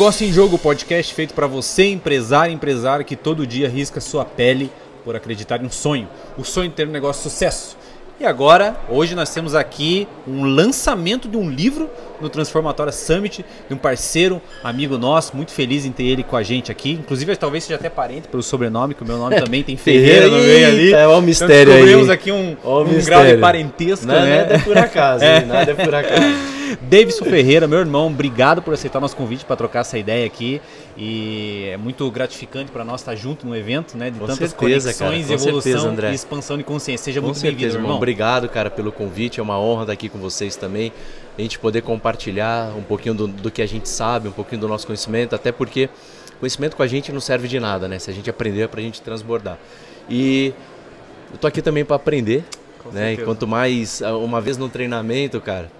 Negócio em Jogo, podcast feito para você, empresário, empresário que todo dia risca sua pele por acreditar em um sonho. O sonho de ter um negócio de sucesso. E agora, hoje nós temos aqui um lançamento de um livro no Transformatória Summit, de um parceiro, amigo nosso, muito feliz em ter ele com a gente aqui. Inclusive, talvez seja até parente pelo sobrenome, que o meu nome também tem Ferreira no meio ali. É um mistério então, descobrimos aí. aqui um, Ó um grau de parentesco, Não, né? nada é por acaso, hein? nada é por acaso. Davidson Ferreira, meu irmão, obrigado por aceitar nosso convite para trocar essa ideia aqui. E é muito gratificante para nós estar junto no evento, né? De Com tantas certeza, cara, conexões, com evolução certeza, André. e expansão de consciência. Seja Com muito bem-vindo, irmão. Obrigado, cara, pelo convite. É uma honra estar aqui com vocês também. A gente poder compartilhar um pouquinho do, do que a gente sabe, um pouquinho do nosso conhecimento, até porque conhecimento com a gente não serve de nada, né? Se a gente aprender, é pra gente transbordar. E eu tô aqui também para aprender, Com né? E quanto mais, ah, uma vez no treinamento, cara,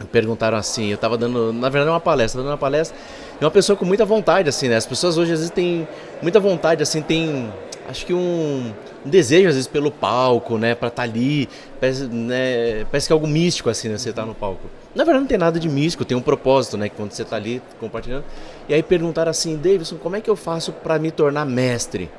me perguntaram assim, eu tava dando, na verdade, uma palestra, dando uma palestra, e uma pessoa com muita vontade, assim, né? As pessoas hoje às vezes têm muita vontade, assim, tem, acho que um, um desejo às vezes pelo palco, né? Pra estar ali, parece, né? parece que é algo místico, assim, né? Você tá no palco. Na verdade não tem nada de místico, tem um propósito, né? Que quando você tá ali compartilhando. E aí perguntaram assim, Davidson, como é que eu faço pra me tornar mestre?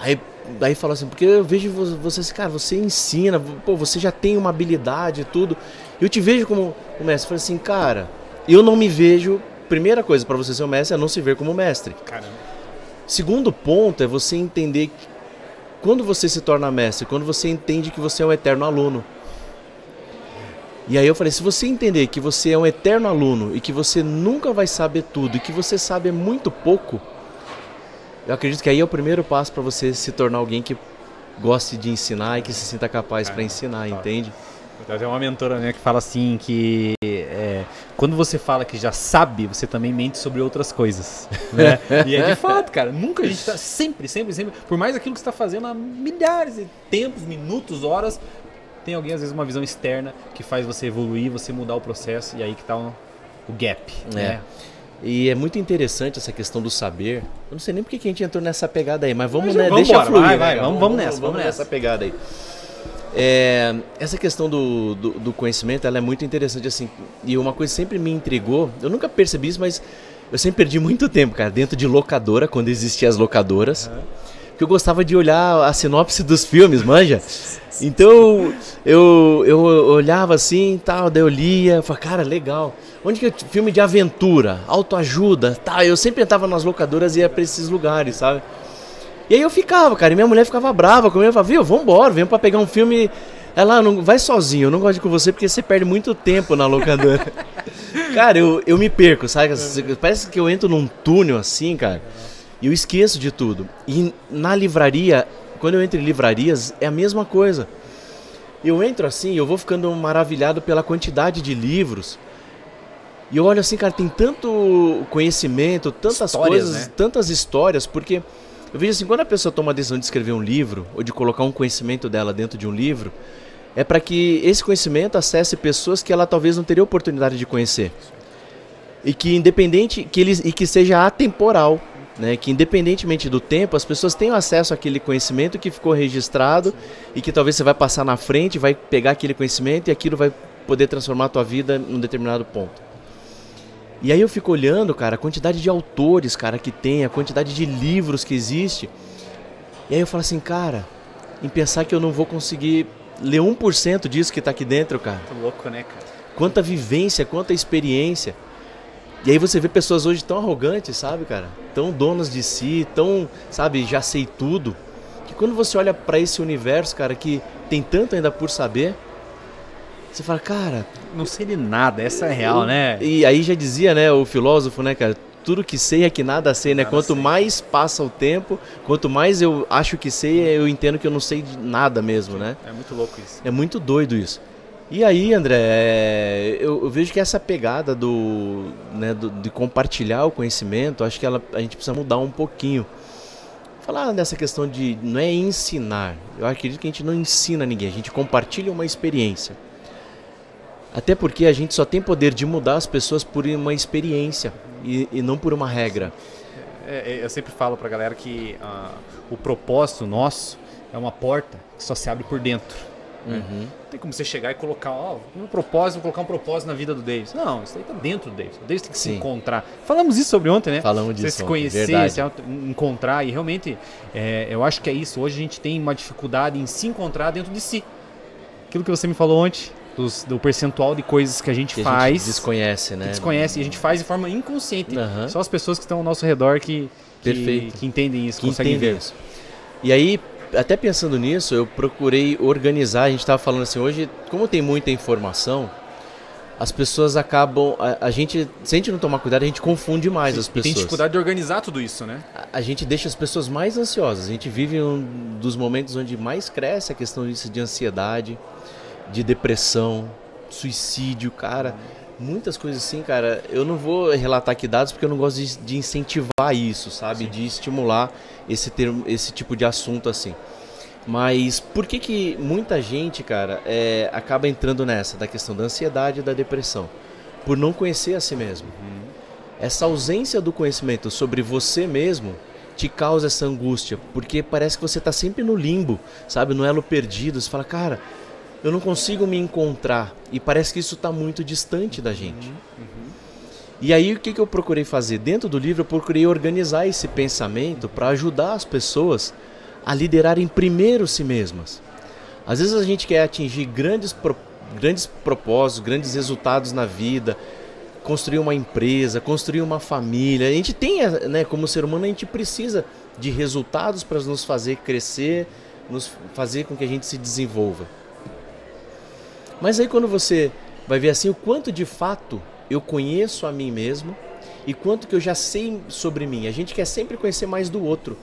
Aí, daí fala assim, porque eu vejo vo- você, assim, cara, você ensina, pô, você já tem uma habilidade e tudo. Eu te vejo como um mestre. Eu falei assim, cara, eu não me vejo. Primeira coisa para você ser um mestre é não se ver como mestre. Caramba. Segundo ponto é você entender que quando você se torna mestre, quando você entende que você é um eterno aluno. E aí eu falei, se você entender que você é um eterno aluno e que você nunca vai saber tudo e que você sabe muito pouco, eu acredito que aí é o primeiro passo para você se tornar alguém que goste de ensinar e que se sinta capaz para ensinar, tá. entende? Tem uma mentora minha que fala assim que é, quando você fala que já sabe, você também mente sobre outras coisas, né? e é de fato, cara. Nunca a gente tá sempre, sempre, sempre, por mais aquilo que você está fazendo há milhares de tempos, minutos, horas, tem alguém às vezes uma visão externa que faz você evoluir, você mudar o processo e aí que tá o, o gap, né? E é muito interessante essa questão do saber. Eu não sei nem porque que a gente entrou nessa pegada aí, mas vamos, Mas né, vamos deixa embora, fluir. vai, né, vai, vamos- vamos nessa, vamos nessa pegada aí. É, essa questão do, do, do conhecimento ela é muito interessante assim e uma coisa que sempre me intrigou eu nunca percebi isso mas eu sempre perdi muito tempo cara dentro de locadora quando existiam as locadoras porque eu gostava de olhar a sinopse dos filmes manja então eu, eu olhava assim tal daí eu lia eu falava cara legal onde que é filme de aventura autoajuda tá eu sempre entrava nas locadoras e ia para esses lugares sabe e aí eu ficava, cara, e minha mulher ficava brava comigo, eu falava, viu, vambora, vem pra pegar um filme. Ela, não, vai sozinho, eu não gosto de ir com você porque você perde muito tempo na locadora. cara, eu, eu me perco, sabe? Parece que eu entro num túnel assim, cara, e eu esqueço de tudo. E na livraria, quando eu entro em livrarias, é a mesma coisa. Eu entro assim, eu vou ficando maravilhado pela quantidade de livros. E eu olho assim, cara, tem tanto conhecimento, tantas Histórias, coisas, né? tantas histórias, porque eu vejo assim, quando a pessoa toma a decisão de escrever um livro ou de colocar um conhecimento dela dentro de um livro, é para que esse conhecimento acesse pessoas que ela talvez não teria oportunidade de conhecer. E que independente que ele e que seja atemporal, né, que independentemente do tempo, as pessoas tenham acesso àquele conhecimento que ficou registrado e que talvez você vai passar na frente, vai pegar aquele conhecimento e aquilo vai poder transformar a tua vida num determinado ponto. E aí eu fico olhando, cara, a quantidade de autores, cara, que tem, a quantidade de livros que existe. E aí eu falo assim, cara, em pensar que eu não vou conseguir ler 1% disso que tá aqui dentro, cara. Muito louco, né, cara? Quanta vivência, quanta experiência. E aí você vê pessoas hoje tão arrogantes, sabe, cara? Tão donas de si, tão, sabe, já sei tudo. Que quando você olha pra esse universo, cara, que tem tanto ainda por saber, você fala, cara, Não sei de nada, essa é real, né? e aí já dizia, né, o filósofo, né, cara? Tudo que sei é que nada sei, né? Nada quanto sei. mais passa o tempo, quanto mais eu acho que sei, eu entendo que eu não sei de nada mesmo, né? É muito louco isso. É muito doido isso. E aí, André, é, eu, eu vejo que essa pegada do, né, do- de compartilhar o conhecimento, acho que ela, a gente precisa mudar um pouquinho. Falar dessa questão de não é ensinar. Eu acredito que a gente não ensina ninguém, a gente compartilha uma experiência. Até porque a gente só tem poder de mudar as pessoas por uma experiência e, e não por uma regra. É, é, eu sempre falo pra galera que ah, o propósito nosso é uma porta que só se abre por dentro. Né? Uhum. Não tem como você chegar e colocar, ó, um propósito, vou colocar um propósito na vida do Davis. Não, isso aí tá dentro do Davis. O Davis tem que se Sim. encontrar. Falamos isso sobre ontem, né? Falamos Você disso se ontem, conhecer, verdade. se encontrar. E realmente, é, eu acho que é isso. Hoje a gente tem uma dificuldade em se encontrar dentro de si. Aquilo que você me falou ontem, dos- do percentual de coisas que a gente Que a faz. gente desconhece, né? desconhece e a gente faz de forma inconsciente. Aham. Só as pessoas que estão ao nosso redor que, que, que entendem isso, que conseguem entendem ver. isso. E aí, até pensando nisso, eu procurei organizar. A gente estava falando assim, hoje, como tem muita informação, as pessoas acabam. A, a gente, se a gente não tomar cuidado, a gente confunde mais as E pessoas. tem dificuldade de organizar tudo isso, né? A, a gente deixa as pessoas mais ansiosas. A gente vive um dos momentos onde mais cresce a questão disso de ansiedade, de depressão, suicídio, cara. Muitas coisas assim, cara. Eu não vou relatar aqui dados porque eu não gosto de, de incentivar isso, sabe? De estimular esse, termo, esse tipo de assunto assim. Mas por que que muita gente, cara, é, acaba entrando nessa, da questão da ansiedade e da depressão? Por não conhecer a si mesmo. Essa ausência do conhecimento sobre você mesmo te causa essa angústia, porque parece que você está sempre no limbo, sabe? No elo perdido. Você fala, cara, eu não consigo me encontrar. E parece que isso está muito distante da gente. E aí o que, que eu procurei fazer? Dentro do livro eu procurei organizar esse pensamento para ajudar as pessoas a liderarem primeiro si mesmas. Às vezes a gente quer atingir grandes, pro- grandes propósitos, grandes resultados na vida, construir uma empresa, construir uma família. A gente tem, né, como ser humano, a gente precisa de resultados para nos fazer crescer, nos fazer com que a gente se desenvolva. Mas aí quando você vai ver assim o quanto de fato eu conheço a mim mesmo e quanto que eu já sei sobre mim. A gente quer sempre conhecer mais do outro,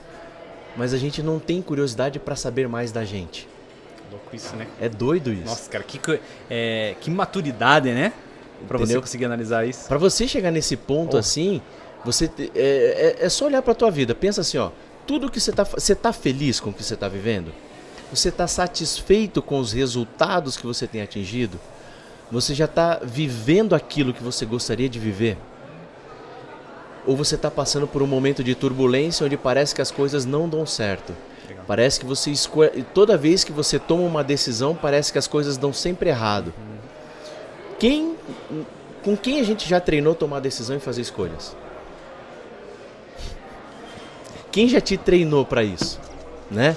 mas a gente não tem curiosidade para saber mais da gente. Louco isso, né? É doido isso. Nossa, cara, que, é, que maturidade, né? Pra você conseguir analisar isso. Para você chegar nesse ponto Oh. assim, você é, é, é só olhar para tua vida. Pensa assim, ó, tudo que você tá, você tá feliz com o que você tá vivendo? Você tá satisfeito com os resultados que você tem atingido? Você já tá vivendo aquilo que você gostaria de viver? Ou você tá passando por um momento de turbulência onde parece que as coisas não dão certo? Legal. Parece que você escolhe. Toda vez que você toma uma decisão, parece que as coisas dão sempre errado. Quem. Com quem a gente já treinou tomar decisão e fazer escolhas? Quem já te treinou para isso? Né?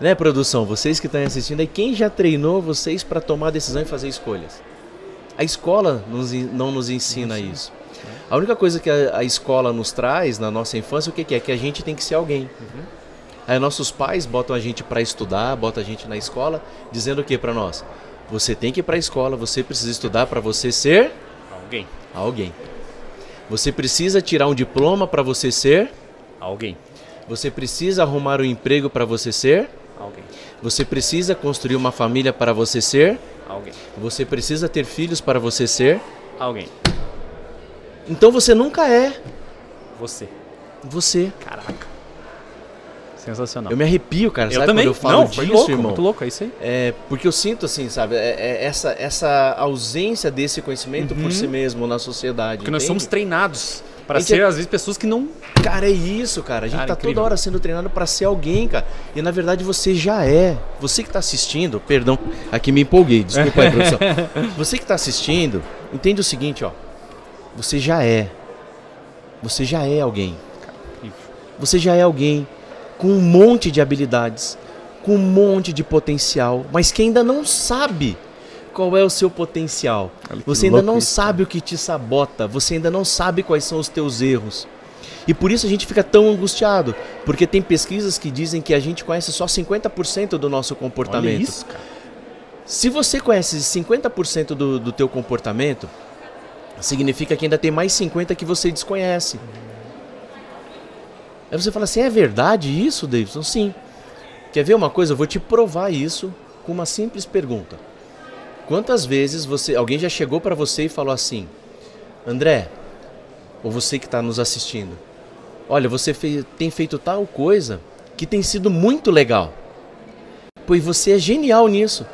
Né, produção? Vocês que estão assistindo aí, quem já treinou vocês para tomar decisão e fazer escolhas? A escola nos não nos ensina isso. A única coisa que a, a escola nos traz na nossa infância, o que, que é? Que a gente tem que ser alguém. Aí nossos pais botam a gente para estudar, botam a gente na escola, dizendo o que para nós? Você tem que ir para a escola, você precisa estudar para você ser Alguém. alguém. Você precisa tirar um diploma para você ser, Alguém. você precisa arrumar um emprego para você ser, Alguém. você precisa construir uma família para você ser, Alguém. você precisa ter filhos para você ser. Alguém. Então você nunca é Você. você. Caraca. Sensacional. Eu me arrepio, cara, Eu sabe também. quando eu falo Não, disso, louco, irmão? muito louco, é isso aí. É, porque eu sinto assim, sabe, é- é essa, essa ausência desse conhecimento por si mesmo na sociedade. Uhum. Porque nós entende? somos treinados para ser, é- às vezes, pessoas que não. Cara, é isso, cara. A gente Cara, tá incrível. toda hora sendo treinado pra ser alguém, cara. E na verdade você já é. Você que tá assistindo, perdão, aqui me empolguei, desculpa aí, produção. Você que tá assistindo, entende o seguinte, ó. Você já é. Você já é alguém. Você já é alguém com um monte de habilidades, com um monte de potencial, mas que ainda não sabe qual é o seu potencial. Olha Você ainda não isso, sabe o que te sabota, você ainda não sabe quais são os teus erros. E por isso a gente fica tão angustiado, porque tem pesquisas que dizem que a gente conhece só 50% do nosso Olha comportamento. isso, cara. Se você conhece 50% do, do teu comportamento, significa que ainda tem mais 50% que você desconhece. Aí você fala assim, é verdade isso, Davidson? Sim. Quer ver uma coisa? Eu vou te provar isso com uma simples pergunta. Quantas vezes você, alguém já chegou para você e falou assim, André, ou você que está nos assistindo, olha, você fei- tem feito tal coisa que tem sido muito legal. Pois você é genial nisso.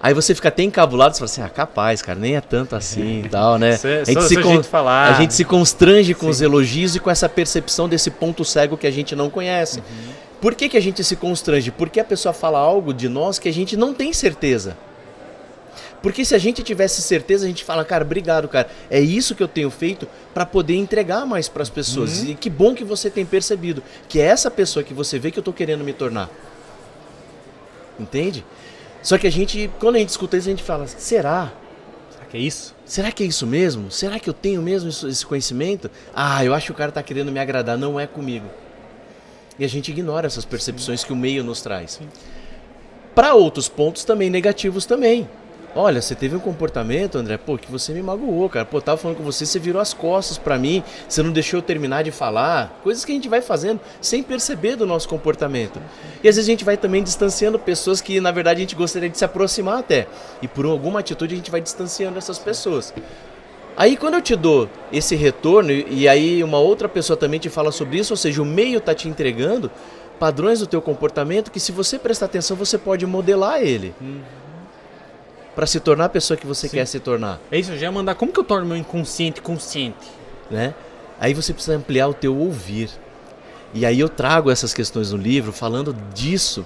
Aí você fica até encabulado e fala assim, ah, capaz, cara, nem é tanto assim e tal, né? É- a gente, se con- falar. a gente se constrange com Sim. os elogios e com essa percepção desse ponto cego que a gente não conhece. Uhum. Por que, que a gente se constrange? Porque a pessoa fala algo de nós que a gente não tem certeza. Porque se a gente tivesse certeza, a gente fala, cara, obrigado, cara. É isso que eu tenho feito para poder entregar mais para as pessoas. Uhum. E que bom que você tem percebido que é essa pessoa que você vê que eu tô querendo me tornar. Entende? Só que a gente, quando a gente escuta isso, a gente fala, será? Será que é isso? Será que é isso mesmo? Será que eu tenho mesmo esse conhecimento? Ah, eu acho que o cara tá querendo me agradar, não é comigo. E a gente ignora essas percepções Sim. que o meio nos traz. Para outros pontos também negativos também. Olha, você teve um comportamento, André, pô, que você me magoou, cara. Pô, tava falando com você, você virou as costas para mim, você não deixou eu terminar de falar. Coisas que a gente vai fazendo sem perceber do nosso comportamento. E às vezes a gente vai também distanciando pessoas que, na verdade, a gente gostaria de se aproximar até. E por alguma atitude a gente vai distanciando essas pessoas. Aí quando eu te dou esse retorno e aí uma outra pessoa também te fala sobre isso, ou seja, o meio tá te entregando padrões do teu comportamento que se você prestar atenção você pode modelar ele. Uhum para se tornar a pessoa que você Sim. quer se tornar. É isso, já mandar como que eu torno meu inconsciente consciente, né? Aí você precisa ampliar o teu ouvir. E aí eu trago essas questões no livro falando disso.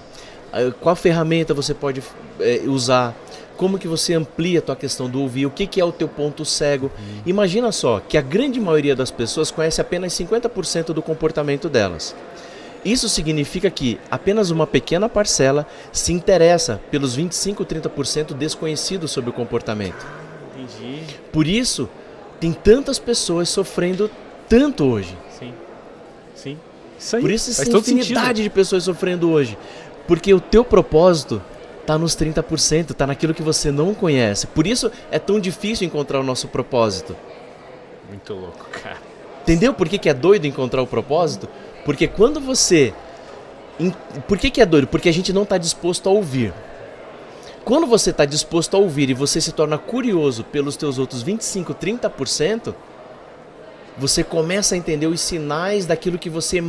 Qual ferramenta você pode é, usar? Como que você amplia a tua questão do ouvir? O que, que é o teu ponto cego? Uhum. Imagina só que a grande maioria das pessoas conhece apenas 50% do comportamento delas. Isso significa que apenas uma pequena parcela se interessa pelos 25, 30% desconhecidos sobre o comportamento. Entendi. Por isso, tem tantas pessoas sofrendo tanto hoje. Sim. Sim. Isso aí. Por isso essa infinidade de pessoas sofrendo hoje. Porque o teu propósito está nos 30%, está naquilo que você não conhece. Por isso é tão difícil encontrar o nosso propósito. Muito louco, cara. Entendeu por que, que é doido encontrar o propósito? Porque quando você. Por que, que é doido? Porque a gente não está disposto a ouvir. Quando você está disposto a ouvir e você se torna curioso pelos teus outros 25, 30%, você começa a entender os sinais daquilo que você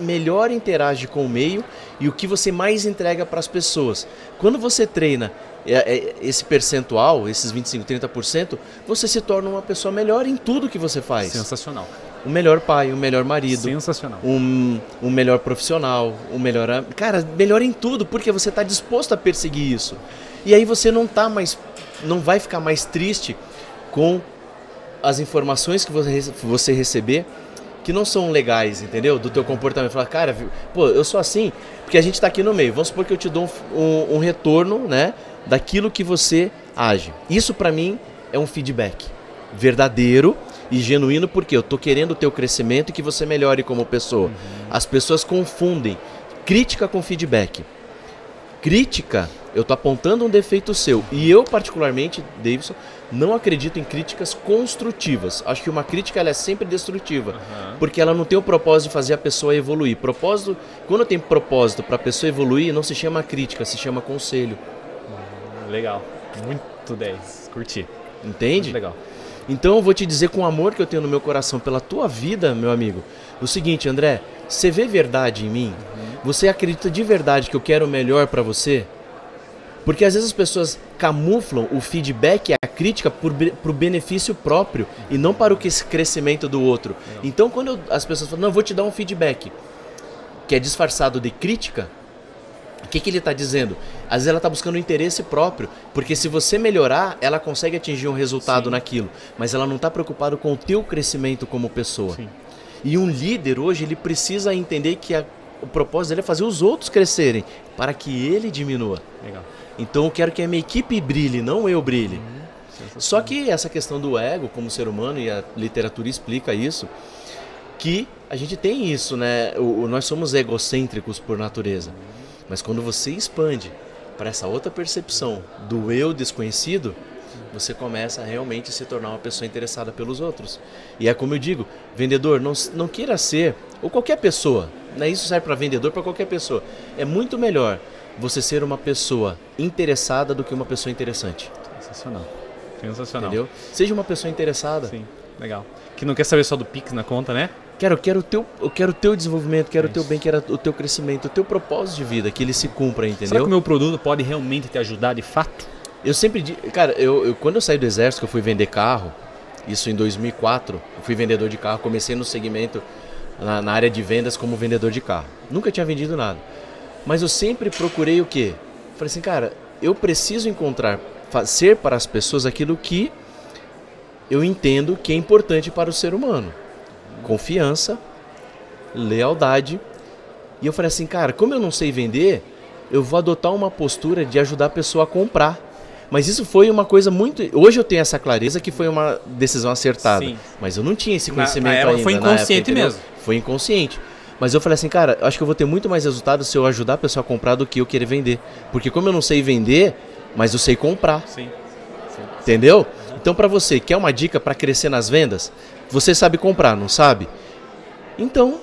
melhor interage com o meio e o que você mais entrega para as pessoas. Quando você treina é, é, esse percentual, esses 25, 30%, você se torna uma pessoa melhor em tudo que você faz. Sensacional um melhor pai, um melhor marido. Sensacional. Um, um melhor profissional, um melhor. Cara, melhor em tudo, porque você está disposto a perseguir isso. E aí você não tá mais. não vai ficar mais triste com as informações que você, você receber que não são legais, entendeu? Do teu comportamento. Falar, cara, pô, eu sou assim, porque a gente está aqui no meio. Vamos supor que eu te dou um, um, um retorno, né? Daquilo que você age. Isso para mim é um feedback verdadeiro e genuíno porque eu tô querendo o teu crescimento e que você melhore como pessoa. Uhum. As pessoas confundem crítica com feedback. Crítica, eu tô apontando um defeito seu. E eu, particularmente, Davidson, não acredito em críticas construtivas. Acho que uma crítica ela é sempre destrutiva. Uhum. Porque ela não tem o propósito de fazer a pessoa evoluir. Propósito, quando tem propósito para a pessoa evoluir, não se chama crítica, se chama conselho. Legal. Muito 10. Curti. Entende? Muito legal. Então eu vou te dizer com o amor que eu tenho no meu coração pela tua vida, meu amigo, o seguinte, André, você vê verdade em mim? Uhum. Você acredita de verdade que eu quero o melhor para você? Porque às vezes as pessoas camuflam o feedback e a crítica para o benefício próprio e não para o crescimento do outro. Então quando eu, as pessoas falam, não, eu vou te dar um feedback que é disfarçado de crítica, o que, que ele está dizendo? Às vezes ela está buscando um interesse próprio, porque se você melhorar, ela consegue atingir um resultado Sim. naquilo, mas ela não está preocupada com o teu crescimento como pessoa. Sim. E um líder hoje ele precisa entender que a, o propósito dele é fazer os outros crescerem para que ele diminua. Legal. Então eu quero que a minha equipe brilhe, não eu brilhe. Uhum. Só que essa questão do ego como ser humano e a literatura explica isso, que a gente tem isso, né? O, nós somos egocêntricos por natureza. Uhum. Mas quando você expande para essa outra percepção do eu desconhecido, você começa a realmente se tornar uma pessoa interessada pelos outros. E é como eu digo, vendedor, não, não queira ser, ou qualquer pessoa, né? isso serve para vendedor, para qualquer pessoa. É muito melhor você ser uma pessoa interessada do que uma pessoa interessante. Sensacional. Sensacional. Entendeu? Seja uma pessoa interessada. Sim, legal. Que não quer saber só do Pix na conta, né? Quero, quero o teu, eu quero o teu desenvolvimento, quero o teu bem, quero o teu crescimento, o teu propósito de vida, que ele se cumpra, entendeu? Será que o meu produto pode realmente te ajudar de fato? Eu sempre digo, cara, eu, eu, quando eu saí do exército, eu fui vender carro, isso em 2004, eu fui vendedor de carro, comecei no segmento na, na área de vendas como vendedor de carro. Nunca tinha vendido nada. Mas eu sempre procurei o quê? Falei assim, cara, eu preciso encontrar, ser para as pessoas aquilo que eu entendo que é importante para o ser humano: confiança, lealdade. E eu falei assim, cara, como eu não sei vender, eu vou adotar uma postura de ajudar a pessoa a comprar. Mas isso foi uma coisa muito. Hoje eu tenho essa clareza que foi uma decisão acertada. Sim. Mas eu não tinha esse conhecimento na, na ainda. Foi inconsciente época, mesmo. Foi inconsciente. Mas eu falei assim, cara, acho que eu vou ter muito mais resultado se eu ajudar a pessoa a comprar do que eu querer vender. Porque como eu não sei vender, mas eu sei comprar. Sim. Sim. Entendeu? Então para você, quer uma dica para crescer nas vendas? Você sabe comprar, não sabe? Então,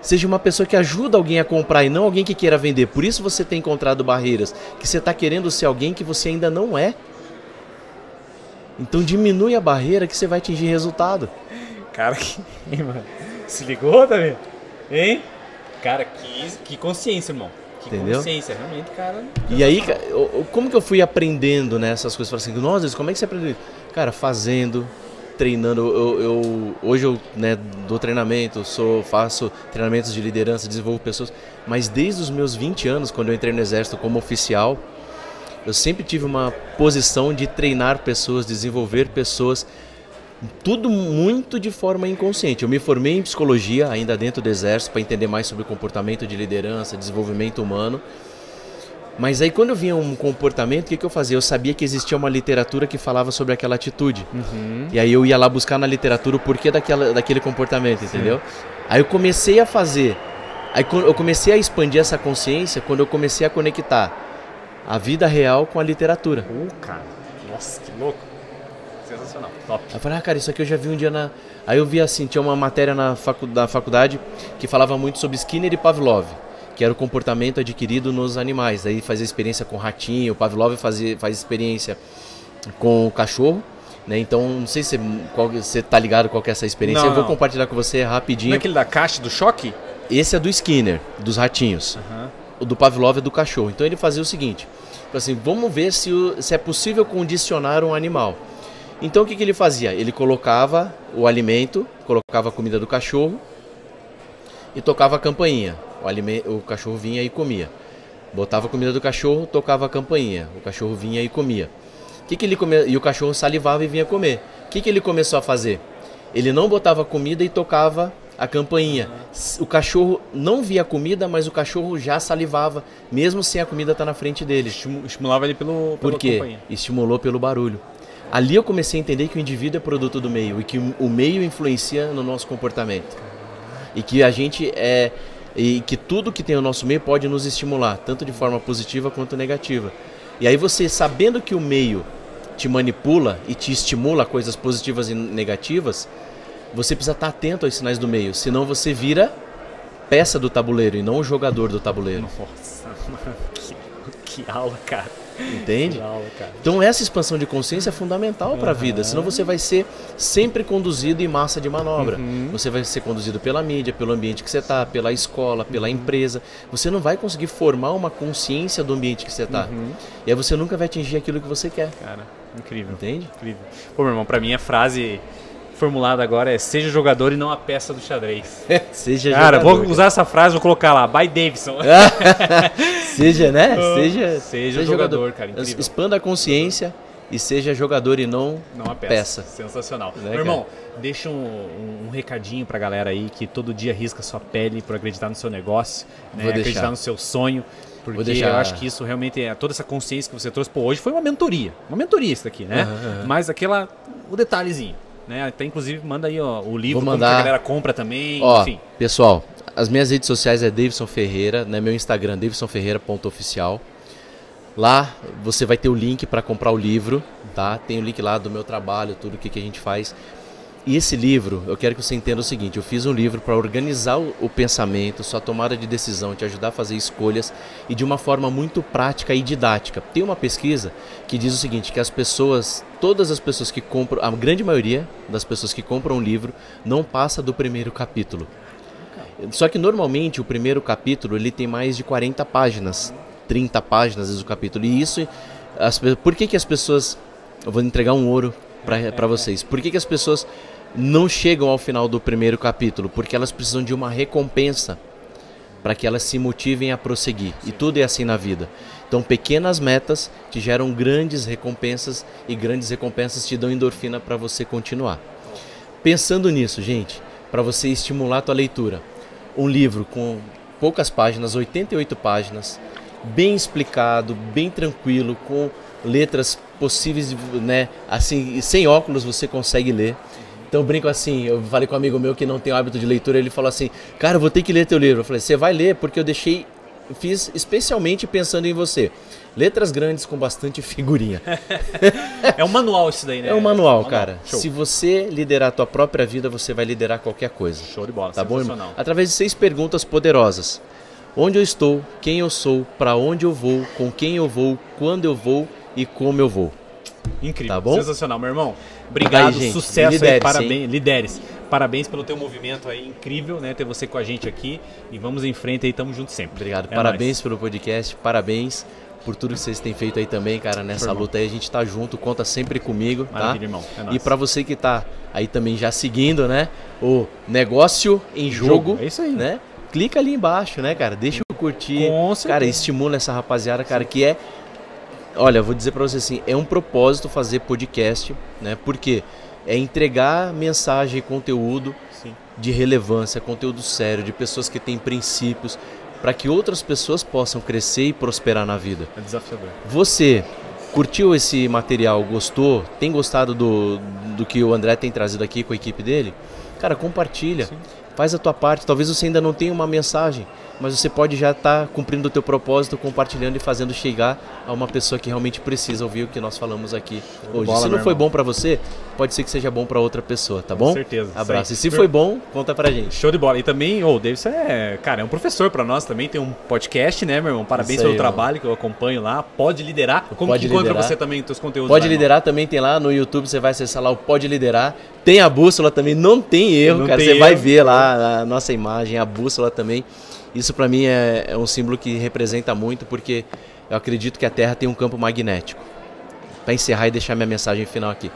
seja uma pessoa que ajuda alguém a comprar e não alguém que queira vender. Por isso você tem encontrado barreiras, que você está querendo ser alguém que você ainda não é. Então diminui a barreira que você vai atingir resultado. Cara, que... se ligou, tá vendo? Hein? Cara, que, que consciência, irmão. Que Entendeu? consciência, realmente, cara. E aí, como que eu fui aprendendo nessas né, coisas? Falei assim, nossa, como é que você aprendeu isso? Cara, fazendo, treinando. Eu, eu, hoje eu né, dou treinamento, sou, faço treinamentos de liderança, desenvolvo pessoas. Mas desde os meus 20 anos, quando eu entrei no exército como oficial, eu sempre tive uma posição de treinar pessoas, desenvolver pessoas tudo muito de forma inconsciente. Eu me formei em psicologia, ainda dentro do exército, para entender mais sobre comportamento de liderança, desenvolvimento humano. Mas aí quando eu vinha um comportamento, o que, que eu fazia? Eu sabia que existia uma literatura que falava sobre aquela atitude. Uhum. E aí eu ia lá buscar na literatura o porquê daquela, daquele comportamento, entendeu? Sim. Aí eu comecei a fazer. Aí eu comecei a expandir essa consciência quando eu comecei a conectar a vida real com a literatura. Uh, cara. Nossa, que louco. Sensacional. Top. Aí eu falei, ah, cara, isso aqui eu já vi um dia na. Aí eu vi assim, tinha uma matéria na facu... da faculdade que falava muito sobre Skinner e Pavlov, que era o comportamento adquirido nos animais. Aí fazia experiência com ratinho, o Pavlov fazia, faz experiência com o cachorro. Né? Então, não sei se você tá ligado qual que é essa experiência. Não, eu vou não. compartilhar com você rapidinho. Não é aquele da caixa do choque? Esse é do Skinner, dos ratinhos. Uhum. O do Pavlov é do cachorro. Então ele fazia o seguinte: assim, vamos ver se, o, se é possível condicionar um animal. Então o que, que ele fazia? Ele colocava o alimento, colocava a comida do cachorro e tocava a campainha. O, alimento, o cachorro vinha e comia. Botava a comida do cachorro, tocava a campainha. O cachorro vinha e comia. Que que ele come... E o cachorro salivava e vinha comer. O que, que ele começou a fazer? Ele não botava comida e tocava a campainha. O cachorro não via a comida, mas o cachorro já salivava, mesmo sem a comida estar tá na frente dele. Estimulava ele pelo, pela Por quê? Campainha. Estimulou pelo barulho. Ali eu comecei a entender que o indivíduo é produto do meio e que o meio influencia no nosso comportamento. E que a gente é e que tudo que tem o nosso meio pode nos estimular, tanto de forma positiva quanto negativa. E aí você sabendo que o meio te manipula e te estimula coisas positivas e negativas, você precisa estar atento aos sinais do meio, senão você vira peça do tabuleiro e não o jogador do tabuleiro. Nossa, que, que aula, cara. Entende? Então essa expansão de consciência é fundamental para a uhum. vida, senão você vai ser sempre conduzido em massa de manobra. Uhum. Você vai ser conduzido pela mídia, pelo ambiente que você está, pela escola, pela uhum. empresa. Você não vai conseguir formar uma consciência do ambiente que você está. Uhum. E aí você nunca vai atingir aquilo que você quer. Cara, incrível. Entende? Incrível. Pô, meu irmão, para mim a frase formulada agora é seja jogador e não a peça do xadrez. seja cara, jogador. vou usar essa frase, vou colocar lá, by Davidson. seja, né? Seja, seja, seja jogador, jogador, cara. Incrível. Expanda a consciência e seja jogador e não, não a peça. peça. Sensacional. Né, Meu irmão, deixa um, um, um, recadinho pra galera aí que todo dia risca sua pele por acreditar no seu negócio, né? acreditar no seu sonho. Porque deixar... eu acho que isso realmente é toda essa consciência que você trouxe. Pô, hoje foi uma mentoria. Uma mentoria isso daqui, né? Uhum, uhum. Mas aquela. O detalhezinho. Né? Até inclusive manda aí ó, o livro, Vou mandar... como a galera compra também, ó, enfim. Pessoal, as minhas redes sociais é Davidson Ferreira, né? meu Instagram davidsonferreira.oficial. Lá você vai ter o link para comprar o livro, tá? Tem o link lá do meu trabalho, tudo o que, que a gente faz. E esse livro, eu quero que você entenda o seguinte: eu fiz um livro para organizar o, pensamento, sua tomada de decisão, te ajudar a fazer escolhas e de uma forma muito prática e didática. Tem uma pesquisa que diz o seguinte: que as pessoas, todas as pessoas que compram, a grande maioria das pessoas que compram um livro não passa do primeiro capítulo. Só que normalmente o primeiro capítulo ele tem mais de 40 páginas, 30 páginas às vezes o capítulo. E isso, as, por que, que as pessoas. Eu vou entregar um ouro para vocês. Por que, que as pessoas não chegam ao final do primeiro capítulo, porque elas precisam de uma recompensa para que elas se motivem a prosseguir. E tudo é assim na vida. Então, pequenas metas te geram grandes recompensas e grandes recompensas te dão endorfina para você continuar. Pensando nisso, gente, para você estimular a tua leitura, um livro com poucas páginas, 88 páginas, bem explicado, bem tranquilo, com letras possíveis, né? Assim, sem óculos você consegue ler. Então eu brinco assim, eu falei com um amigo meu que não tem o hábito de leitura, ele falou assim, cara, eu vou ter que ler teu livro. Eu falei, você vai ler porque eu deixei, fiz especialmente pensando em você. Letras grandes com bastante figurinha. é um manual isso daí, né? É um manual, é cara. Show. Se você liderar a tua própria vida, você vai liderar qualquer coisa. Show de bola, tá bom? Através de seis perguntas poderosas. Onde eu estou, quem eu sou, para onde eu vou, com quem eu vou, quando eu vou e como eu vou. Incrível, tá bom? sensacional, meu irmão. Obrigado, aí, sucesso lidere aí, parabéns, lideres. Parabéns pelo teu movimento aí, incrível, né? Ter você com a gente aqui e vamos em frente aí, tamo junto sempre. Obrigado, é parabéns nóis. pelo podcast, parabéns por tudo que vocês têm feito aí também, cara, nessa luta aí. A gente tá junto, conta sempre comigo, tá? Maravilha, tá? Irmão. É e para você que tá aí também já seguindo, né? O negócio em jogo, jogo. É isso aí. né? Clica ali embaixo, né, cara? Deixa eu curtir. Cara, estimula essa rapaziada, cara, Sim. que é Olha, vou dizer para você assim, é um propósito fazer podcast, né? Porque é entregar mensagem e conteúdo Sim. de relevância, conteúdo sério, de pessoas que têm princípios, para que outras pessoas possam crescer e prosperar na vida. É desafiador. Você curtiu esse material, gostou, tem gostado do, do que o André tem trazido aqui com a equipe dele? Cara, compartilha. Sim. Faz a tua parte. Talvez você ainda não tenha uma mensagem, mas você pode já estar tá cumprindo o teu propósito, compartilhando e fazendo chegar a uma pessoa que realmente precisa ouvir o que nós falamos aqui hoje. Bola, se não foi bom para você, pode ser que seja bom para outra pessoa, tá bom? Com certeza. Abraço. E se foi bom, conta pra gente. Show de bola. E também, o oh, Davidson é, cara, é um professor para nós também, tem um podcast, né, meu irmão? Parabéns aí, pelo trabalho que eu acompanho lá. Pode liderar. Como pode que liderar. encontra você também teus conteúdos Pode lá, liderar irmão? também tem lá no YouTube, você vai acessar lá o Pode Liderar. Tem a bússola também, não tem erro, não cara. Tem você erro. vai ver lá a nossa imagem, a bússola também. Isso para mim é, é um símbolo que representa muito porque eu acredito que a Terra tem um campo magnético. Para encerrar e deixar minha mensagem final aqui.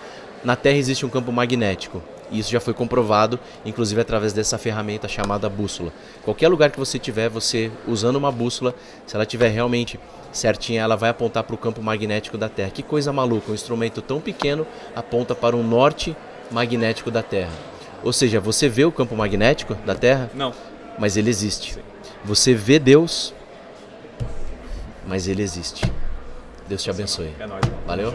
Na Terra existe um campo magnético. E isso já foi comprovado, inclusive através dessa ferramenta chamada bússola. Qualquer lugar que você tiver, você usando uma bússola, se ela tiver realmente certinha, ela vai apontar para o campo magnético da Terra. Que coisa maluca, um instrumento tão pequeno aponta para o norte magnético da Terra. Ou seja, você vê o campo magnético da Terra? Não. Mas ele existe. Você vê Deus, mas ele existe. Deus te abençoe. É nóis, Valeu?